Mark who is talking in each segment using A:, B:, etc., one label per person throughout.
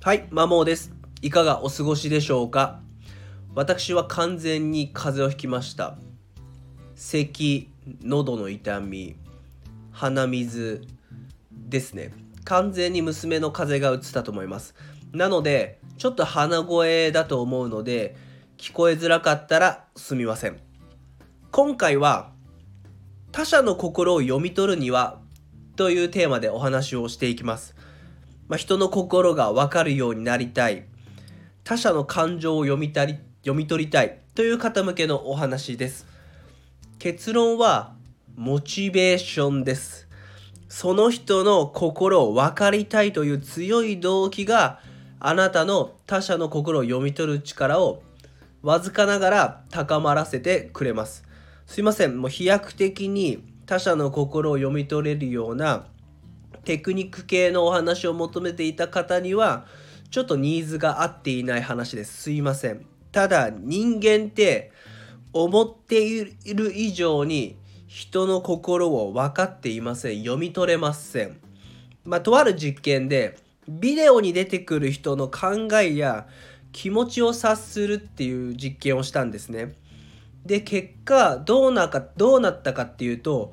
A: はい、マモーです。いかがお過ごしでしょうか？私は完全に風邪をひきました。咳、喉の痛み、鼻水ですね。完全に娘の風邪がうつったと思います。なので、ちょっと鼻声だと思うので、聞こえづらかったらすみません。今回は、他者の心を読み取るにはというテーマでお話をしていきます。まあ、人の心が分かるようになりたい。他者の感情を読みたり読み取りたい。という方向けのお話です。結論はモチベーションです。その人の心を分かりたいという強い動機があなたの他者の心を読み取る力をわずかながら高まらせてくれます。すいません。もう飛躍的に他者の心を読み取れるようなテクニック系のお話を求めていた方にはちょっとニーズが合っていない話です。すいません。ただ人間って思っている以上に人の心を分かっていません。読み取れません。まあとある実験でビデオに出てくる人の考えや気持ちを察するっていう実験をしたんですね。で結果どうなかどうなったかっていうと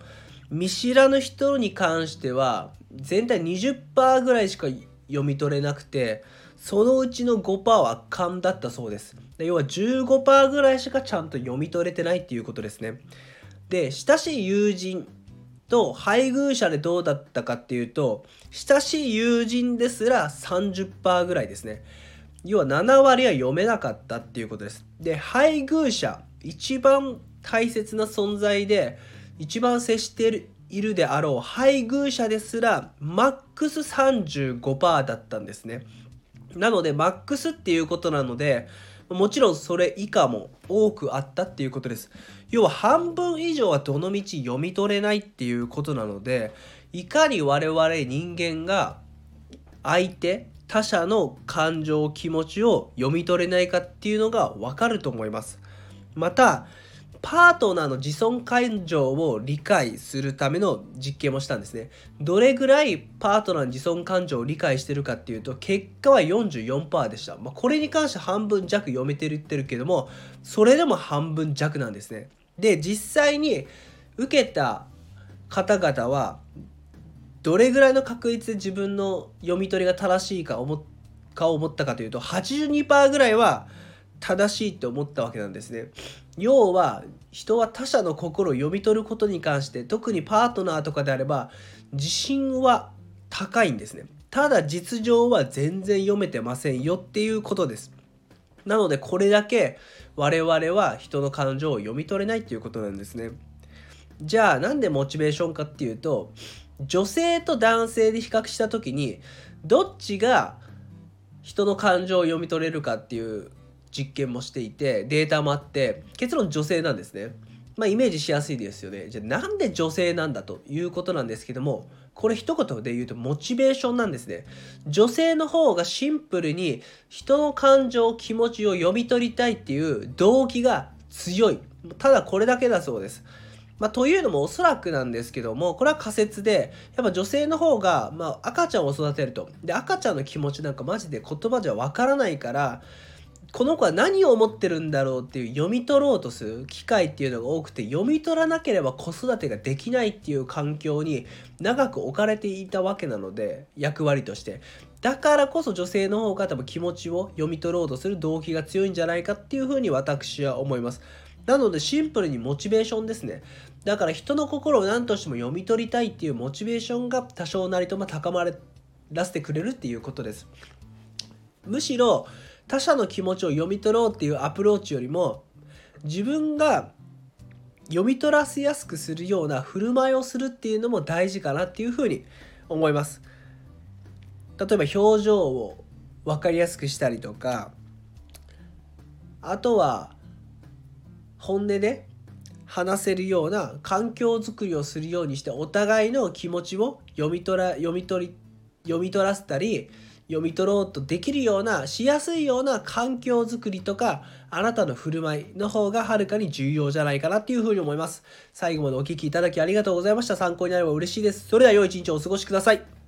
A: 見知らぬ人に関しては全体20%ぐらいしか読み取れなくてそのうちの5%は勘だったそうです。で要は15%ぐらいしかちゃんと読み取れてないっていうことですね。で親しい友人と配偶者でどうだったかっていうと親しい友人ですら30%ぐらいですね。要は7割は読めなかったっていうことです。で配偶者一番大切な存在で一番接しているであろう配偶者ですらマックス35%だったんですね。なのでマックスっていうことなのでもちろんそれ以下も多くあったっていうことです。要は半分以上はどの道読み取れないっていうことなのでいかに我々人間が相手他者の感情気持ちを読み取れないかっていうのが分かると思います。またパートナーの自尊感情を理解するための実験もしたんですね。どれぐらいパートナーの自尊感情を理解してるかっていうと、結果は44%でした。まあ、これに関して半分弱読めてるってるけども、それでも半分弱なんですね。で、実際に受けた方々は、どれぐらいの確率で自分の読み取りが正しいか思か思ったかというと、82%ぐらいは正しいって思ったわけなんですね。要は人は他者の心を読み取ることに関して特にパートナーとかであれば自信は高いんですね。ただ実情は全然読めてませんよっていうことです。なのでこれだけ我々は人の感情を読み取れないっていうことなんですね。じゃあなんでモチベーションかっていうと女性と男性で比較した時にどっちが人の感情を読み取れるかっていう実験もしていてデータもあって結論女性なんですね。まあイメージしやすいですよね。じゃあなんで女性なんだということなんですけどもこれ一言で言うとモチベーションなんですね。女性の方がシンプルに人の感情気持ちを読み取りたいっていう動機が強い。ただこれだけだそうです。まあ、というのもおそらくなんですけどもこれは仮説でやっぱ女性の方が、まあ、赤ちゃんを育てるとで赤ちゃんの気持ちなんかマジで言葉じゃわからないからこの子は何を思ってるんだろうっていう読み取ろうとする機会っていうのが多くて読み取らなければ子育てができないっていう環境に長く置かれていたわけなので役割としてだからこそ女性の方が多分気持ちを読み取ろうとする動機が強いんじゃないかっていうふうに私は思います。なのでシンプルにモチベーションですね。だから人の心を何としても読み取りたいっていうモチベーションが多少なりとも高まらせてくれるっていうことです。むしろ他者の気持ちを読み取ろうっていうアプローチよりも自分が読み取らせやすくするような振る舞いをするっていうのも大事かなっていうふうに思います。例えば表情を分かりやすくしたりとかあとは本音で話せるような環境づくりをするようにしてお互いの気持ちを読み取ら読み取り読み取らせたり読み取ろうとできるようなしやすいような環境づくりとかあなたの振る舞いの方がはるかに重要じゃないかなっていうふうに思います。最後までお聴きいただきありがとうございました。参考になれば嬉しいです。それでは良い一日をお過ごしください。